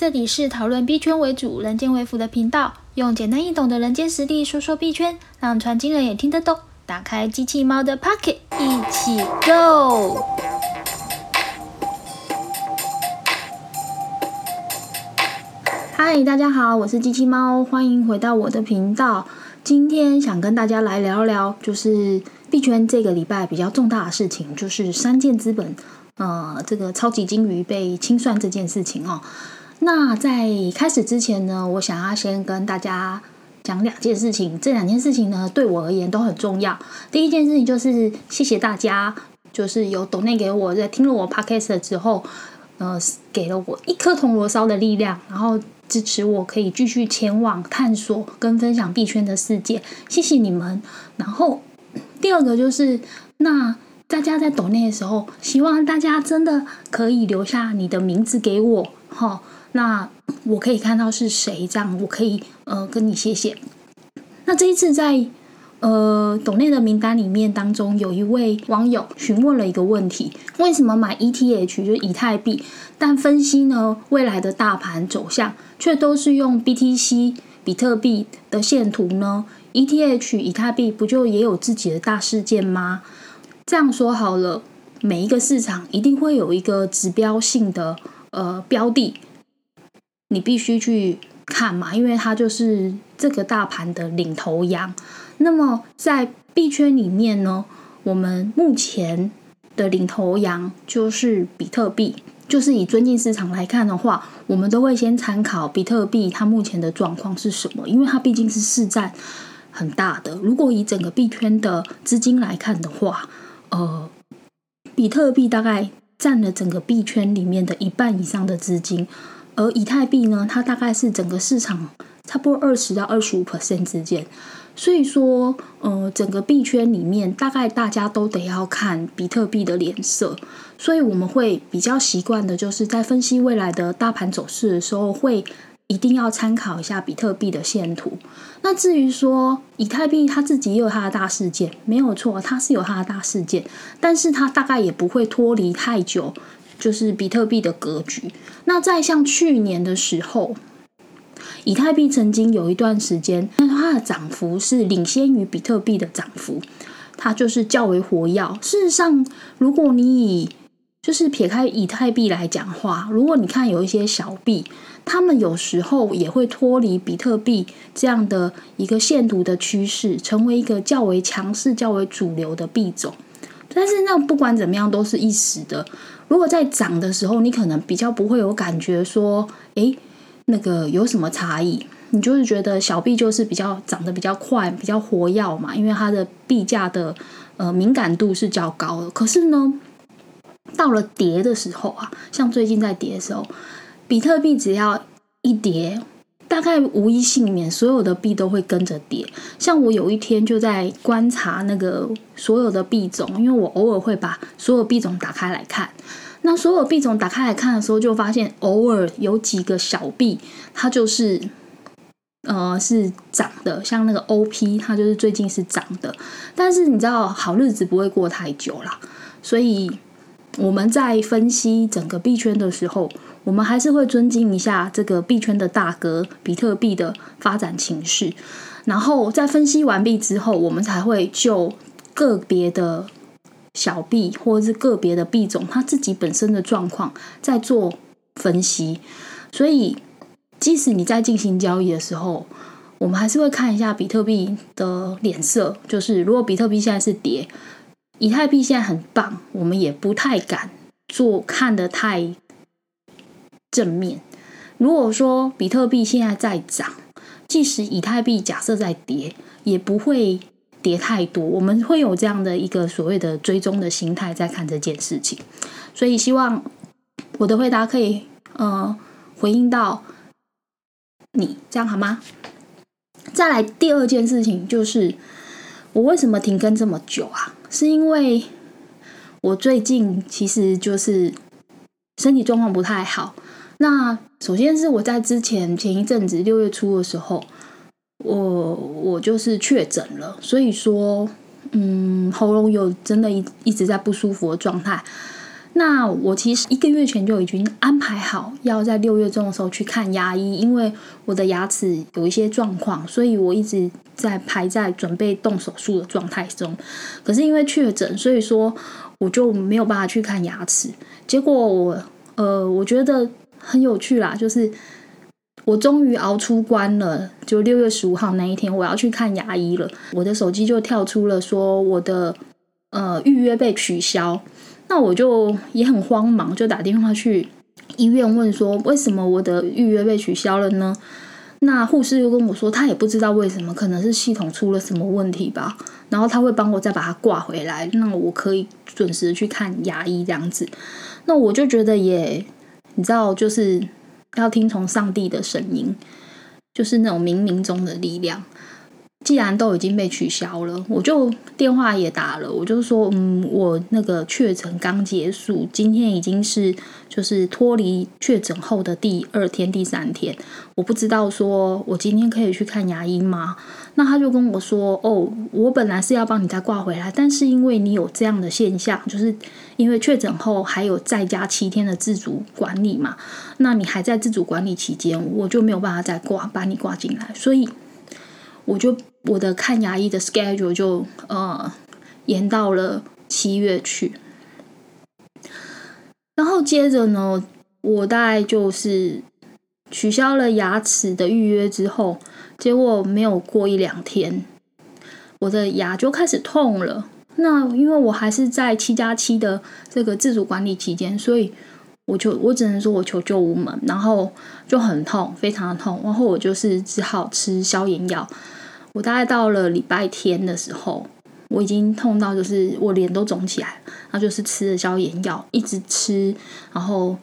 这里是讨论币圈为主、人间为辅的频道，用简单易懂的人间实力说说币圈，让传经人也听得懂。打开机器猫的 Pocket，一起 Go！嗨，大家好，我是机器猫，欢迎回到我的频道。今天想跟大家来聊聊，就是币圈这个礼拜比较重大的事情，就是三箭资本，呃，这个超级金鱼被清算这件事情哦。那在开始之前呢，我想要先跟大家讲两件事情。这两件事情呢，对我而言都很重要。第一件事情就是谢谢大家，就是有抖内给我，在听了我 podcast 之后，呃，给了我一颗铜锣烧的力量，然后支持我可以继续前往探索跟分享币圈的世界。谢谢你们。然后第二个就是，那大家在抖内的时候，希望大家真的可以留下你的名字给我，哈。那我可以看到是谁，这样我可以呃跟你谢谢。那这一次在呃董内的名单里面当中，有一位网友询问了一个问题：为什么买 ETH 就是以太币，但分析呢未来的大盘走向，却都是用 BTC 比特币的线图呢？ETH 以太币不就也有自己的大事件吗？这样说好了，每一个市场一定会有一个指标性的呃标的。你必须去看嘛，因为它就是这个大盘的领头羊。那么在币圈里面呢，我们目前的领头羊就是比特币。就是以尊敬市场来看的话，我们都会先参考比特币它目前的状况是什么，因为它毕竟是市占很大的。如果以整个币圈的资金来看的话，呃，比特币大概占了整个币圈里面的一半以上的资金。而以太币呢，它大概是整个市场差不多二十到二十五 percent 之间，所以说，呃，整个币圈里面大概大家都得要看比特币的脸色，所以我们会比较习惯的就是在分析未来的大盘走势的时候，会一定要参考一下比特币的线图。那至于说以太币，它自己也有它的大事件，没有错，它是有它的大事件，但是它大概也不会脱离太久。就是比特币的格局。那在像去年的时候，以太币曾经有一段时间，它的涨幅是领先于比特币的涨幅，它就是较为活跃。事实上，如果你以就是撇开以太币来讲话，如果你看有一些小币，他们有时候也会脱离比特币这样的一个线图的趋势，成为一个较为强势、较为主流的币种。但是那不管怎么样，都是一时的。如果在涨的时候，你可能比较不会有感觉说，哎，那个有什么差异？你就是觉得小币就是比较涨得比较快，比较活跃嘛，因为它的币价的呃敏感度是较高的。可是呢，到了跌的时候啊，像最近在跌的时候，比特币只要一跌。大概无一幸免，所有的币都会跟着跌。像我有一天就在观察那个所有的币种，因为我偶尔会把所有币种打开来看。那所有币种打开来看的时候，就发现偶尔有几个小币，它就是呃是涨的，像那个 OP，它就是最近是涨的。但是你知道，好日子不会过太久啦，所以我们在分析整个币圈的时候。我们还是会尊敬一下这个币圈的大哥比特币的发展情势，然后在分析完毕之后，我们才会就个别的小币或者是个别的币种它自己本身的状况再做分析。所以，即使你在进行交易的时候，我们还是会看一下比特币的脸色。就是如果比特币现在是跌，以太币现在很棒，我们也不太敢做看的太。正面，如果说比特币现在在涨，即使以太币假设在跌，也不会跌太多。我们会有这样的一个所谓的追踪的心态在看这件事情，所以希望我的回答可以呃回应到你，这样好吗？再来第二件事情就是我为什么停更这么久啊？是因为我最近其实就是身体状况不太好。那首先是我在之前前一阵子六月初的时候，我我就是确诊了，所以说，嗯，喉咙有真的一一直在不舒服的状态。那我其实一个月前就已经安排好要在六月中的时候去看牙医，因为我的牙齿有一些状况，所以我一直在排在准备动手术的状态中。可是因为确诊，所以说我就没有办法去看牙齿。结果我呃，我觉得很有趣啦，就是我终于熬出关了。就六月十五号那一天，我要去看牙医了，我的手机就跳出了说我的呃预约被取消。那我就也很慌忙，就打电话去医院问说，为什么我的预约被取消了呢？那护士又跟我说，他也不知道为什么，可能是系统出了什么问题吧。然后他会帮我再把它挂回来，那我可以准时去看牙医这样子。那我就觉得也，你知道，就是要听从上帝的声音，就是那种冥冥中的力量。既然都已经被取消了，我就电话也打了，我就说，嗯，我那个确诊刚结束，今天已经是就是脱离确诊后的第二天、第三天，我不知道说我今天可以去看牙医吗？那他就跟我说，哦，我本来是要帮你再挂回来，但是因为你有这样的现象，就是因为确诊后还有再加七天的自主管理嘛，那你还在自主管理期间，我就没有办法再挂把你挂进来，所以我就。我的看牙医的 schedule 就呃延到了七月去，然后接着呢，我大概就是取消了牙齿的预约之后，结果没有过一两天，我的牙就开始痛了。那因为我还是在七加七的这个自主管理期间，所以我就我只能说我求救无门，然后就很痛，非常的痛，然后我就是只好吃消炎药。我大概到了礼拜天的时候，我已经痛到就是我脸都肿起来了，然后就是吃了消炎药，一直吃，然后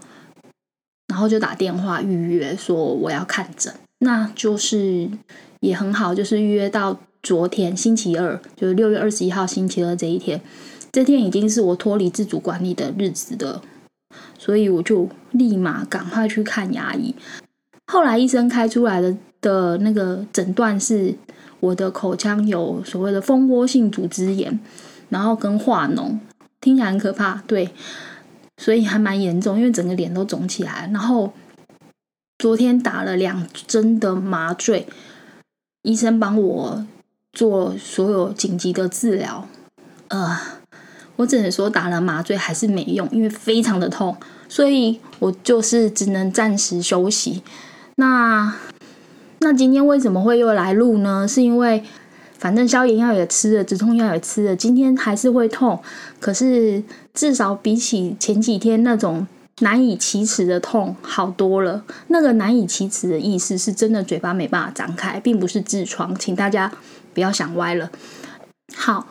然后就打电话预约说我要看诊，那就是也很好，就是预约到昨天星期二，就是六月二十一号星期二这一天，这天已经是我脱离自主管理的日子的，所以我就立马赶快去看牙医。后来医生开出来的的那个诊断是。我的口腔有所谓的蜂窝性组织炎，然后跟化脓，听起来很可怕，对，所以还蛮严重，因为整个脸都肿起来。然后昨天打了两针的麻醉，医生帮我做所有紧急的治疗。呃，我只能说打了麻醉还是没用，因为非常的痛，所以我就是只能暂时休息。那。那今天为什么会又来录呢？是因为反正消炎药也吃了，止痛药也吃了，今天还是会痛。可是至少比起前几天那种难以启齿的痛好多了。那个难以启齿的意思是真的嘴巴没办法张开，并不是痔疮，请大家不要想歪了。好，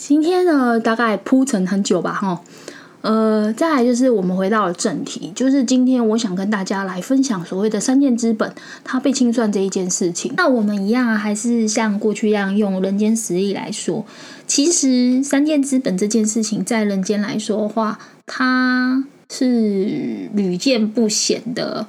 今天呢大概铺陈很久吧，哈。呃，再来就是我们回到了正题，就是今天我想跟大家来分享所谓的三件资本它被清算这一件事情。那我们一样还是像过去一样用人间实力来说，其实三件资本这件事情在人间来说的话，它是屡见不鲜的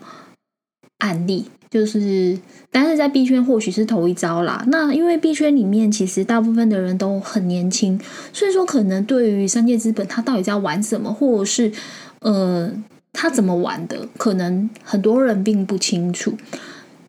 案例。就是，但是在币圈或许是头一招啦。那因为币圈里面其实大部分的人都很年轻，所以说可能对于商界资本他到底在玩什么，或者是呃他怎么玩的，可能很多人并不清楚。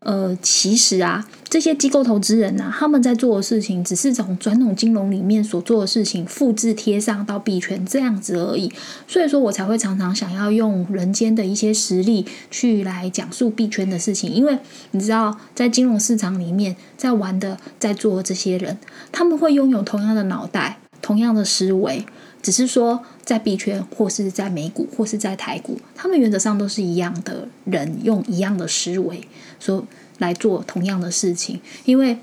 呃，其实啊，这些机构投资人呐，他们在做的事情，只是从传统金融里面所做的事情复制贴上到币圈这样子而已。所以说我才会常常想要用人间的一些实例去来讲述币圈的事情，因为你知道，在金融市场里面，在玩的、在做这些人，他们会拥有同样的脑袋、同样的思维，只是说在币圈或是在美股或是在台股，他们原则上都是一样的人，用一样的思维。说来做同样的事情，因为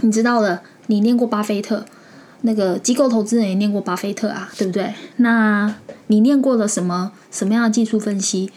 你知道的，你念过巴菲特，那个机构投资人也念过巴菲特啊，对不对？那你念过了什么什么样的技术分析？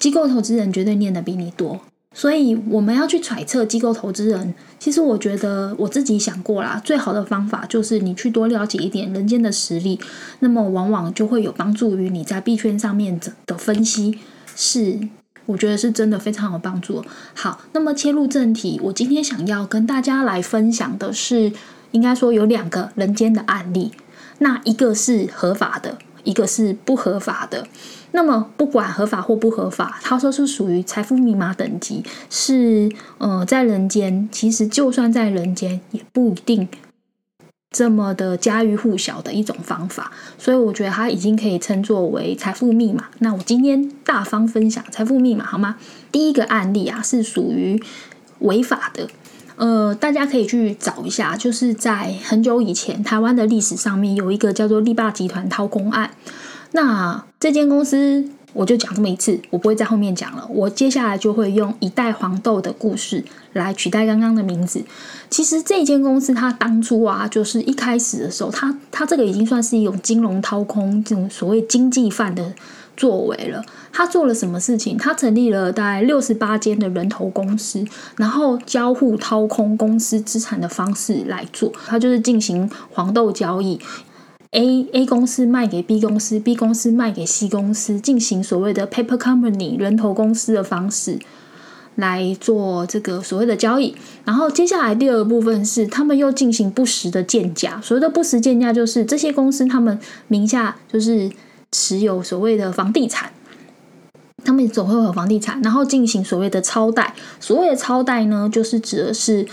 机构投资人绝对念的比你多，所以我们要去揣测机构投资人。其实我觉得我自己想过啦，最好的方法就是你去多了解一点人间的实力，那么往往就会有帮助于你在币圈上面的分析是。我觉得是真的非常有帮助。好，那么切入正题，我今天想要跟大家来分享的是，应该说有两个人间的案例。那一个是合法的，一个是不合法的。那么不管合法或不合法，他说是属于财富密码等级，是呃在人间，其实就算在人间也不一定这么的家喻户晓的一种方法。所以我觉得它已经可以称作为财富密码。那我今天大方分享财富密码好吗？第一个案例啊是属于违法的。呃，大家可以去找一下，就是在很久以前，台湾的历史上面有一个叫做力霸集团掏空案。那这间公司，我就讲这么一次，我不会在后面讲了。我接下来就会用一袋黄豆的故事来取代刚刚的名字。其实这间公司，它当初啊，就是一开始的时候，它它这个已经算是一种金融掏空这种所谓经济犯的。作为了，他做了什么事情？他成立了大概六十八间的人头公司，然后交互掏空公司资产的方式来做。他就是进行黄豆交易，A A 公司卖给 B 公司，B 公司卖给 C 公司，进行所谓的 paper company 人头公司的方式来做这个所谓的交易。然后接下来第二个部分是，他们又进行不实的建价。所谓的不实建价，就是这些公司他们名下就是。持有所谓的房地产，他们总会有房地产，然后进行所谓的超贷。所谓的超贷呢，就是指的是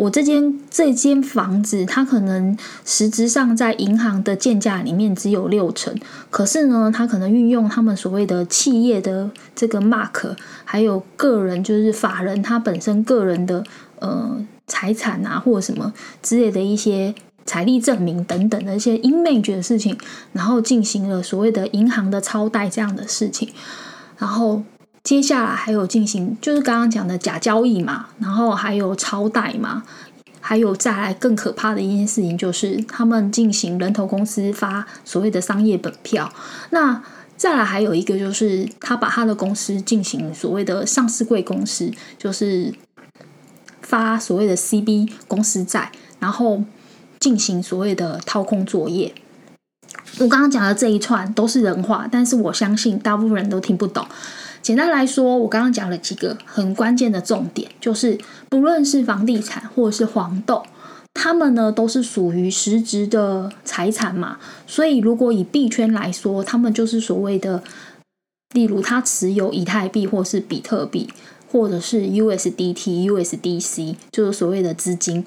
我这间这间房子，它可能实质上在银行的建价里面只有六成，可是呢，它可能运用他们所谓的企业的这个 mark，还有个人就是法人他本身个人的呃财产啊，或什么之类的一些。财力证明等等的一些 image 的事情，然后进行了所谓的银行的超贷这样的事情，然后接下来还有进行就是刚刚讲的假交易嘛，然后还有超贷嘛，还有再来更可怕的一件事情就是他们进行人头公司发所谓的商业本票，那再来还有一个就是他把他的公司进行所谓的上市贵公司，就是发所谓的 CB 公司债，然后。进行所谓的掏空作业，我刚刚讲的这一串都是人话，但是我相信大部分人都听不懂。简单来说，我刚刚讲了几个很关键的重点，就是不论是房地产或者是黄豆，他们呢都是属于实质的财产嘛。所以，如果以币圈来说，他们就是所谓的，例如他持有以太币或是比特币。或者是 USDT、USDC，就是所谓的资金。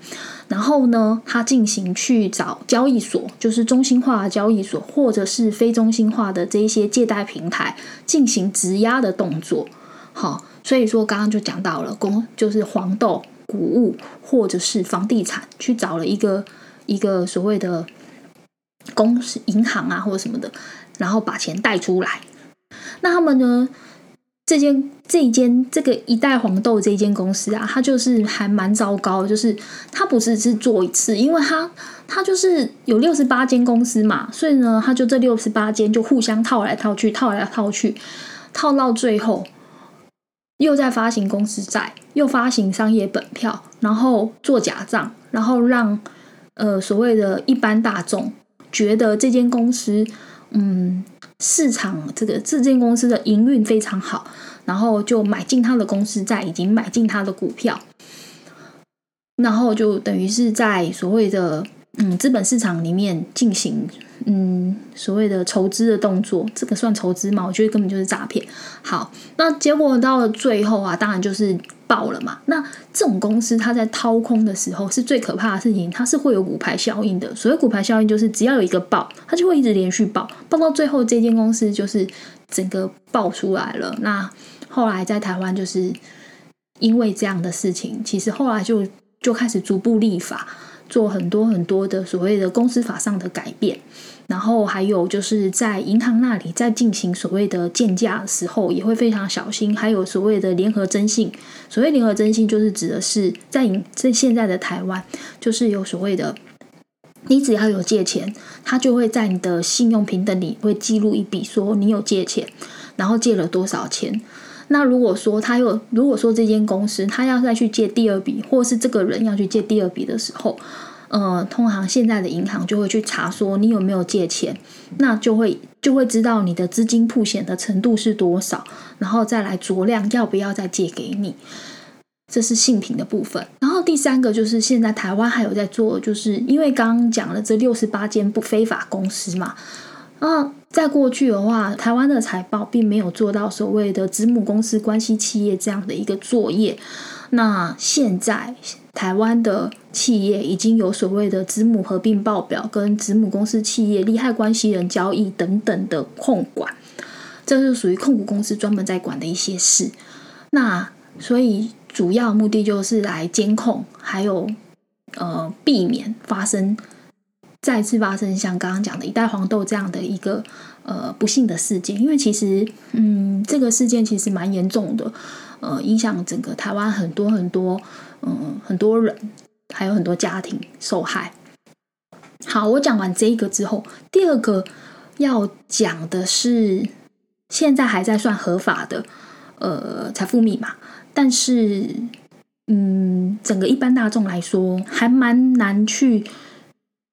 然后呢，他进行去找交易所，就是中心化的交易所，或者是非中心化的这一些借贷平台进行质押的动作。好，所以说刚刚就讲到了，公就是黄豆、谷物或者是房地产，去找了一个一个所谓的公司、银行啊或者什么的，然后把钱贷出来。那他们呢？这间这一间这个一代黄豆这间公司啊，它就是还蛮糟糕，就是它不是是做一次，因为它它就是有六十八间公司嘛，所以呢，它就这六十八间就互相套来套去，套来套去，套到最后又在发行公司债，又发行商业本票，然后做假账，然后让呃所谓的一般大众觉得这间公司嗯。市场这个这间公司的营运非常好，然后就买进他的公司债，已经买进他的股票，然后就等于是在所谓的嗯资本市场里面进行嗯所谓的筹资的动作，这个算筹资吗？我觉得根本就是诈骗。好，那结果到了最后啊，当然就是。爆了嘛？那这种公司，它在掏空的时候是最可怕的事情，它是会有股牌效应的。所谓股牌效应，就是只要有一个爆，它就会一直连续爆，爆到最后，这间公司就是整个爆出来了。那后来在台湾，就是因为这样的事情，其实后来就就开始逐步立法，做很多很多的所谓的公司法上的改变。然后还有就是在银行那里在进行所谓的建价的时候，也会非常小心。还有所谓的联合征信，所谓联合征信就是指的是在在现在的台湾，就是有所谓的，你只要有借钱，他就会在你的信用平等里会记录一笔，说你有借钱，然后借了多少钱。那如果说他又如果说这间公司他要再去借第二笔，或是这个人要去借第二笔的时候。呃，通常现在的银行就会去查说你有没有借钱，那就会就会知道你的资金铺险的程度是多少，然后再来酌量要不要再借给你。这是性品的部分。然后第三个就是现在台湾还有在做，就是因为刚刚讲了这六十八间不非法公司嘛，啊，在过去的话，台湾的财报并没有做到所谓的子母公司关系企业这样的一个作业。那现在台湾的企业已经有所谓的子母合并报表、跟子母公司企业利害关系人交易等等的控管，这是属于控股公司专门在管的一些事。那所以主要目的就是来监控，还有呃避免发生。再次发生像刚刚讲的一代黄豆这样的一个呃不幸的事件，因为其实嗯这个事件其实蛮严重的，呃影响整个台湾很多很多嗯很多人，还有很多家庭受害。好，我讲完这一个之后，第二个要讲的是现在还在算合法的呃财富密码，但是嗯整个一般大众来说还蛮难去。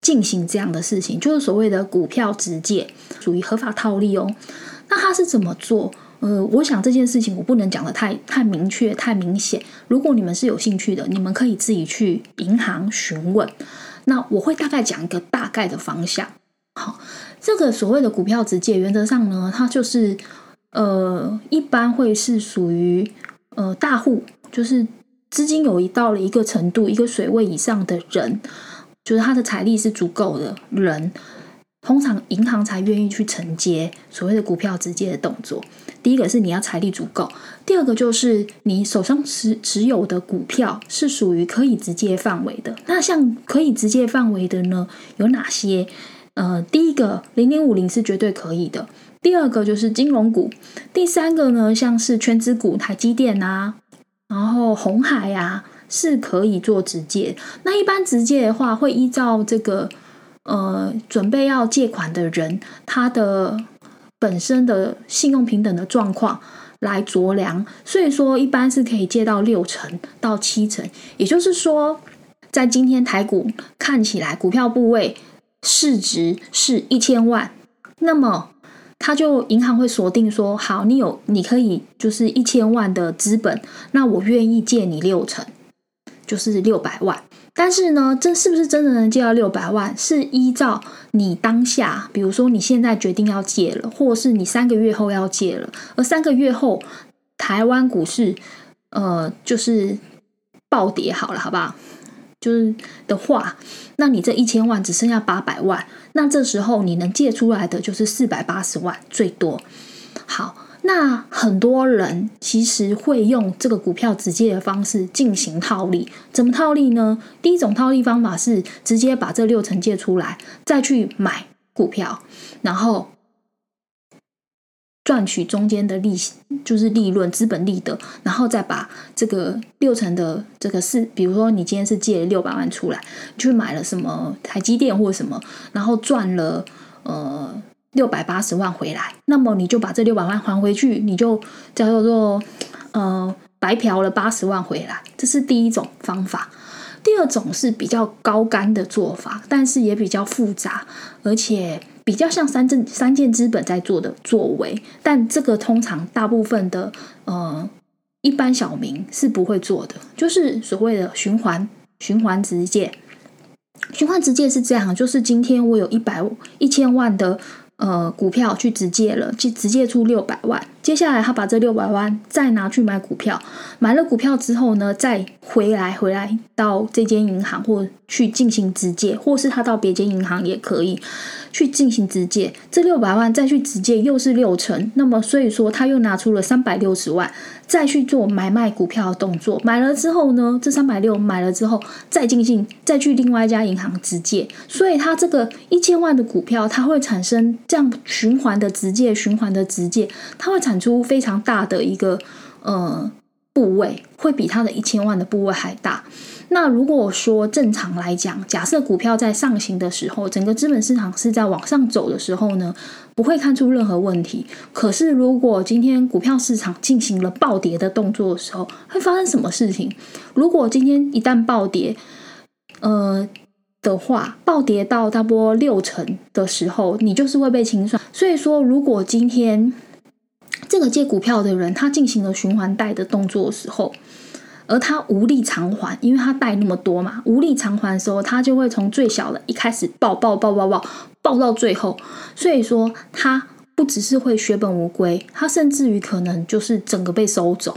进行这样的事情，就是所谓的股票直借，属于合法套利哦。那他是怎么做？呃，我想这件事情我不能讲的太太明确、太明显。如果你们是有兴趣的，你们可以自己去银行询问。那我会大概讲一个大概的方向。好，这个所谓的股票直借，原则上呢，它就是呃，一般会是属于呃大户，就是资金有一到了一个程度、一个水位以上的人。就是他的财力是足够的人，通常银行才愿意去承接所谓的股票直接的动作。第一个是你要财力足够，第二个就是你手上持持有的股票是属于可以直接范围的。那像可以直接范围的呢，有哪些？呃，第一个零零五零是绝对可以的。第二个就是金融股，第三个呢，像是全资股，台积电啊，然后红海呀。是可以做直借，那一般直借的话，会依照这个呃准备要借款的人他的本身的信用平等的状况来酌量，所以说一般是可以借到六成到七成，也就是说，在今天台股看起来股票部位市值是一千万，那么他就银行会锁定说，好，你有你可以就是一千万的资本，那我愿意借你六成。就是六百万，但是呢，这是不是真的能借到六百万？是依照你当下，比如说你现在决定要借了，或是你三个月后要借了，而三个月后台湾股市呃就是暴跌好了，好不好？就是的话，那你这一千万只剩下八百万，那这时候你能借出来的就是四百八十万最多。好。那很多人其实会用这个股票直接的方式进行套利，怎么套利呢？第一种套利方法是直接把这六成借出来，再去买股票，然后赚取中间的利息，就是利润、资本利得，然后再把这个六成的这个是，比如说你今天是借了六百万出来，去买了什么台积电或什么，然后赚了呃。六百八十万回来，那么你就把这六百万还回去，你就叫做呃白嫖了八十万回来。这是第一种方法。第二种是比较高干的做法，但是也比较复杂，而且比较像三证三件资本在做的作为。但这个通常大部分的呃一般小民是不会做的，就是所谓的循环循环直借。循环直借是这样，就是今天我有一百一千万的。呃，股票去直接了，去直接出六百万。接下来他把这六百万再拿去买股票，买了股票之后呢，再回来回来到这间银行或去进行直借，或是他到别间银行也可以去进行直借。这六百万再去直借又是六成，那么所以说他又拿出了三百六十万。再去做买卖股票的动作，买了之后呢，这三百六买了之后，再进行再去另外一家银行直借，所以他这个一千万的股票，它会产生这样循环的直借，循环的直借，它会产产出非常大的一个呃部位，会比它的一千万的部位还大。那如果说正常来讲，假设股票在上行的时候，整个资本市场是在往上走的时候呢，不会看出任何问题。可是如果今天股票市场进行了暴跌的动作的时候，会发生什么事情？如果今天一旦暴跌，呃的话，暴跌到差不多六成的时候，你就是会被清算。所以说，如果今天这个借股票的人他进行了循环贷的动作的时候，而他无力偿还，因为他贷那么多嘛，无力偿还的时候，他就会从最小的一开始爆爆爆爆爆爆到最后，所以说他不只是会血本无归，他甚至于可能就是整个被收走，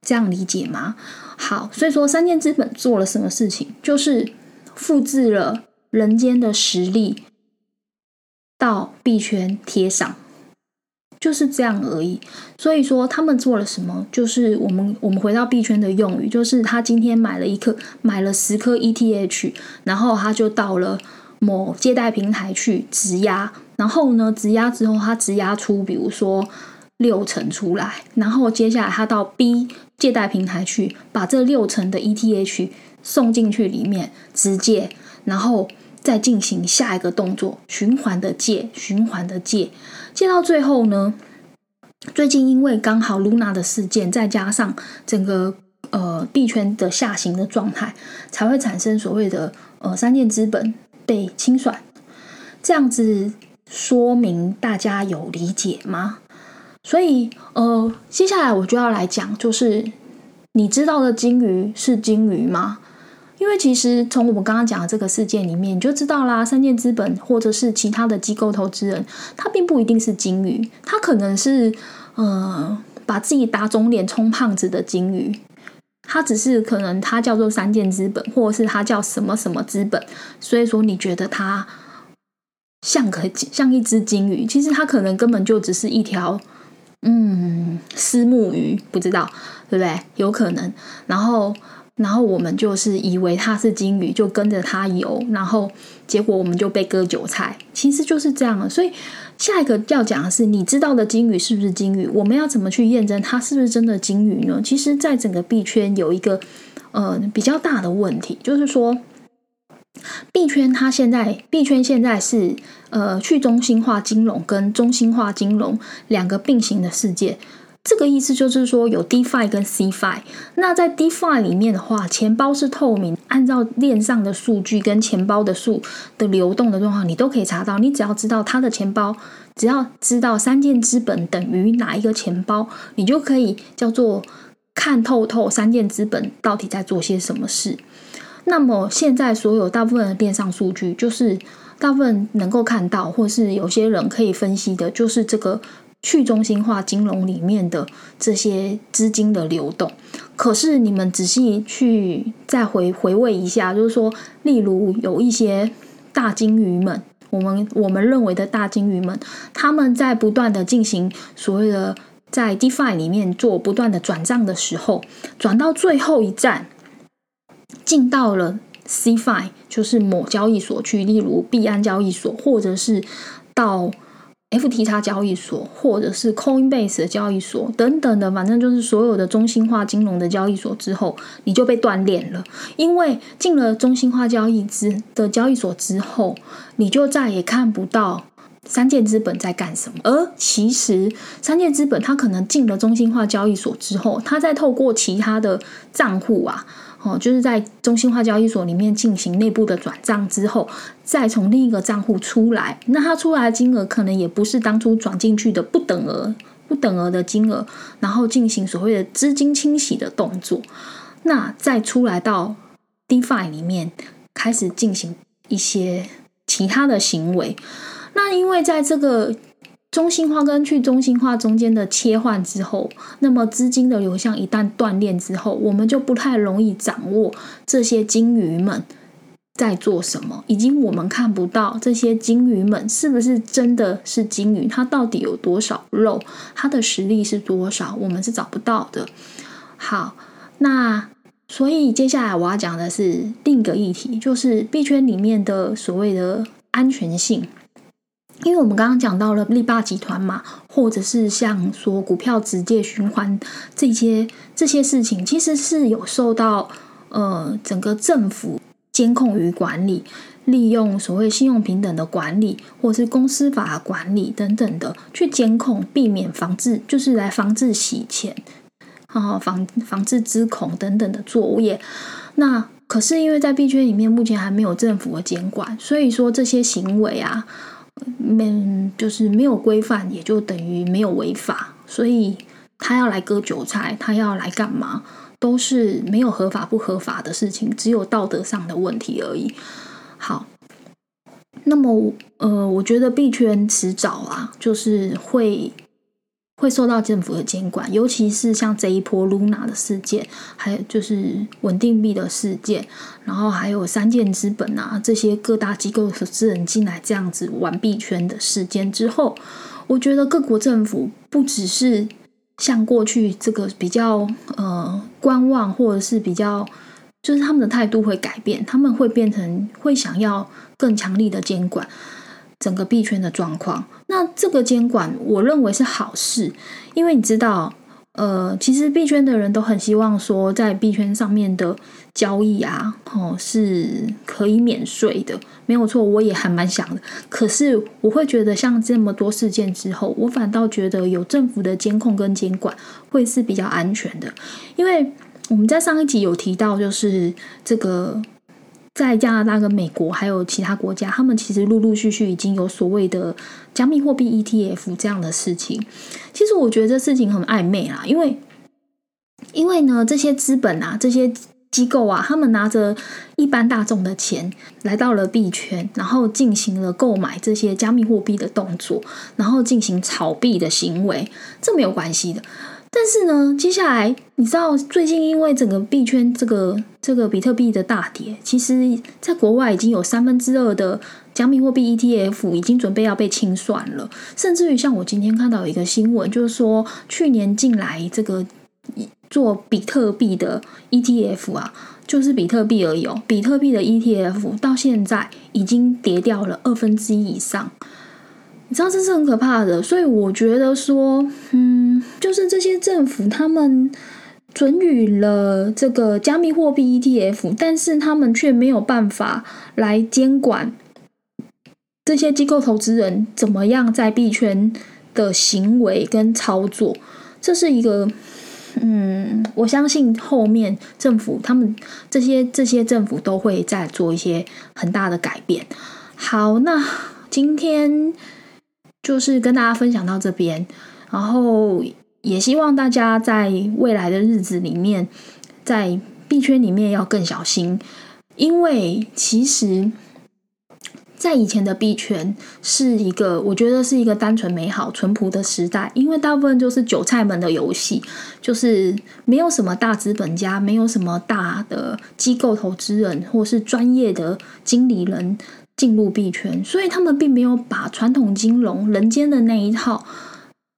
这样理解吗？好，所以说三箭资本做了什么事情，就是复制了人间的实力到币圈贴上。就是这样而已。所以说他们做了什么？就是我们我们回到币圈的用语，就是他今天买了一颗，买了十颗 ETH，然后他就到了某借贷平台去质押，然后呢质押之后，他质押出比如说六成出来，然后接下来他到 B 借贷平台去把这六成的 ETH 送进去里面直接，然后再进行下一个动作，循环的借，循环的借。借到最后呢，最近因为刚好 Luna 的事件，再加上整个呃币圈的下行的状态，才会产生所谓的呃三件资本被清算。这样子说明大家有理解吗？所以呃，接下来我就要来讲，就是你知道的金鱼是金鱼吗？因为其实从我们刚刚讲的这个事件里面，你就知道啦，三件资本或者是其他的机构投资人，他并不一定是金鱼，他可能是呃把自己打肿脸充胖子的金鱼，他只是可能他叫做三件资本，或者是他叫什么什么资本，所以说你觉得他像个像一只金鱼，其实他可能根本就只是一条嗯私木鱼，不知道对不对？有可能，然后。然后我们就是以为它是金鱼，就跟着它游，然后结果我们就被割韭菜，其实就是这样了。所以下一个要讲的是，你知道的金鱼是不是金鱼？我们要怎么去验证它是不是真的金鱼呢？其实，在整个币圈有一个呃比较大的问题，就是说币圈它现在币圈现在是呃去中心化金融跟中心化金融两个并行的世界。这个意思就是说，有 DeFi 跟 Cfi。那在 DeFi 里面的话，钱包是透明，按照链上的数据跟钱包的数的流动的状况，你都可以查到。你只要知道它的钱包，只要知道三件资本等于哪一个钱包，你就可以叫做看透透三件资本到底在做些什么事。那么现在所有大部分的链上数据，就是大部分能够看到，或是有些人可以分析的，就是这个。去中心化金融里面的这些资金的流动，可是你们仔细去再回回味一下，就是说，例如有一些大金鱼们，我们我们认为的大金鱼们，他们在不断的进行所谓的在 DeFi 里面做不断的转账的时候，转到最后一站，进到了 CFi，就是某交易所去，例如币安交易所，或者是到。FTX 交易所，或者是 Coinbase 的交易所等等的，反正就是所有的中心化金融的交易所之后，你就被锻炼了。因为进了中心化交易之的交易所之后，你就再也看不到三界资本在干什么。而其实三界资本它可能进了中心化交易所之后，它再透过其他的账户啊。哦，就是在中心化交易所里面进行内部的转账之后，再从另一个账户出来，那它出来的金额可能也不是当初转进去的不等额、不等额的金额，然后进行所谓的资金清洗的动作，那再出来到 DeFi 里面开始进行一些其他的行为，那因为在这个。中心化跟去中心化中间的切换之后，那么资金的流向一旦断裂之后，我们就不太容易掌握这些金鱼们在做什么，以及我们看不到这些金鱼们是不是真的是金鱼，它到底有多少肉，它的实力是多少，我们是找不到的。好，那所以接下来我要讲的是另一个议题，就是币圈里面的所谓的安全性。因为我们刚刚讲到了力霸集团嘛，或者是像说股票直接循环这些这些事情，其实是有受到呃整个政府监控与管理，利用所谓信用平等的管理，或是公司法管理等等的去监控，避免防治，就是来防治洗钱，啊防防治资恐等等的作业。那可是因为在币圈里面目前还没有政府的监管，所以说这些行为啊。没，就是没有规范，也就等于没有违法。所以他要来割韭菜，他要来干嘛，都是没有合法不合法的事情，只有道德上的问题而已。好，那么，呃，我觉得币圈迟早啊，就是会会受到政府的监管，尤其是像这一波 Luna 的事件，还有就是稳定币的事件，然后还有三箭资本啊这些各大机构投资人进来这样子玩币圈的事件之后，我觉得各国政府不只是像过去这个比较呃观望，或者是比较。就是他们的态度会改变，他们会变成会想要更强力的监管整个币圈的状况。那这个监管，我认为是好事，因为你知道，呃，其实币圈的人都很希望说，在币圈上面的交易啊，哦，是可以免税的，没有错，我也还蛮想的。可是我会觉得，像这么多事件之后，我反倒觉得有政府的监控跟监管会是比较安全的，因为。我们在上一集有提到，就是这个在加拿大跟美国还有其他国家，他们其实陆陆续续已经有所谓的加密货币 ETF 这样的事情。其实我觉得这事情很暧昧啦，因为因为呢，这些资本啊，这些机构啊，他们拿着一般大众的钱来到了币圈，然后进行了购买这些加密货币的动作，然后进行炒币的行为，这没有关系的。但是呢，接下来你知道，最近因为整个币圈这个这个比特币的大跌，其实在国外已经有三分之二的加密货币 ETF 已经准备要被清算了。甚至于像我今天看到一个新闻，就是说去年进来这个做比特币的 ETF 啊，就是比特币而已哦，比特币的 ETF 到现在已经跌掉了二分之一以上。你知道这是很可怕的，所以我觉得说，嗯，就是这些政府他们准予了这个加密货币 ETF，但是他们却没有办法来监管这些机构投资人怎么样在币圈的行为跟操作。这是一个，嗯，我相信后面政府他们这些这些政府都会再做一些很大的改变。好，那今天。就是跟大家分享到这边，然后也希望大家在未来的日子里面，在币圈里面要更小心，因为其实，在以前的币圈是一个，我觉得是一个单纯美好、淳朴的时代，因为大部分就是韭菜们的游戏，就是没有什么大资本家，没有什么大的机构投资人，或是专业的经理人。进入币圈，所以他们并没有把传统金融人间的那一套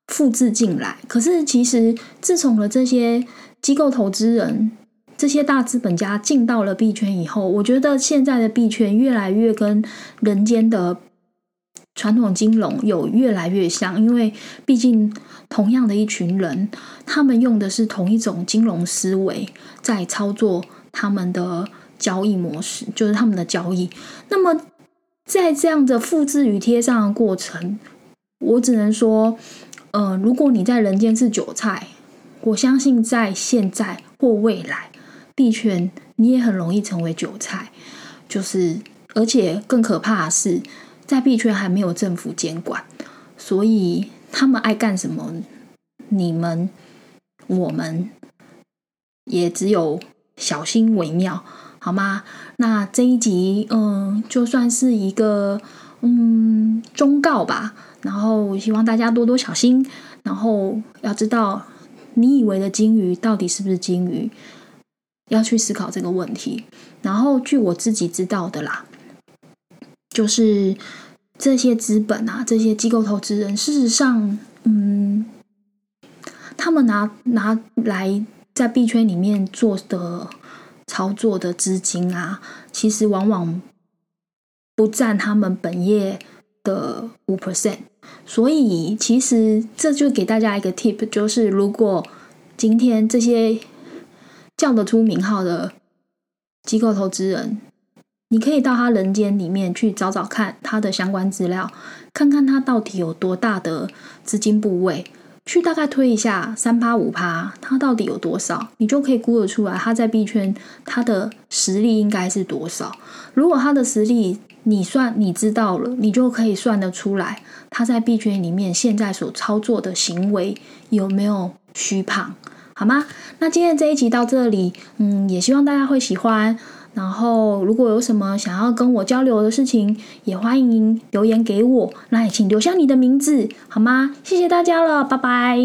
复制进来。可是，其实自从了这些机构投资人、这些大资本家进到了币圈以后，我觉得现在的币圈越来越跟人间的传统金融有越来越像。因为毕竟同样的一群人，他们用的是同一种金融思维在操作他们的交易模式，就是他们的交易。那么，在这样的复制与贴上的过程，我只能说，呃，如果你在人间是韭菜，我相信在现在或未来币圈，你也很容易成为韭菜。就是，而且更可怕的是，在币圈还没有政府监管，所以他们爱干什么，你们我们也只有小心为妙。好吗？那这一集，嗯，就算是一个嗯忠告吧。然后希望大家多多小心。然后要知道，你以为的金鱼到底是不是金鱼？要去思考这个问题。然后据我自己知道的啦，就是这些资本啊，这些机构投资人，事实上，嗯，他们拿拿来在币圈里面做的。操作的资金啊，其实往往不占他们本业的五 percent，所以其实这就给大家一个 tip，就是如果今天这些叫得出名号的机构投资人，你可以到他人间里面去找找看他的相关资料，看看他到底有多大的资金部位。去大概推一下三趴五趴，它到底有多少？你就可以估得出来，它在币圈它的实力应该是多少。如果它的实力你算你知道了，你就可以算得出来，它在币圈里面现在所操作的行为有没有虚胖，好吗？那今天这一集到这里，嗯，也希望大家会喜欢。然后如果有什么想要跟我交流的事情，也欢迎留言给我。那也请留下你的名字好吗？谢谢大家了，拜拜。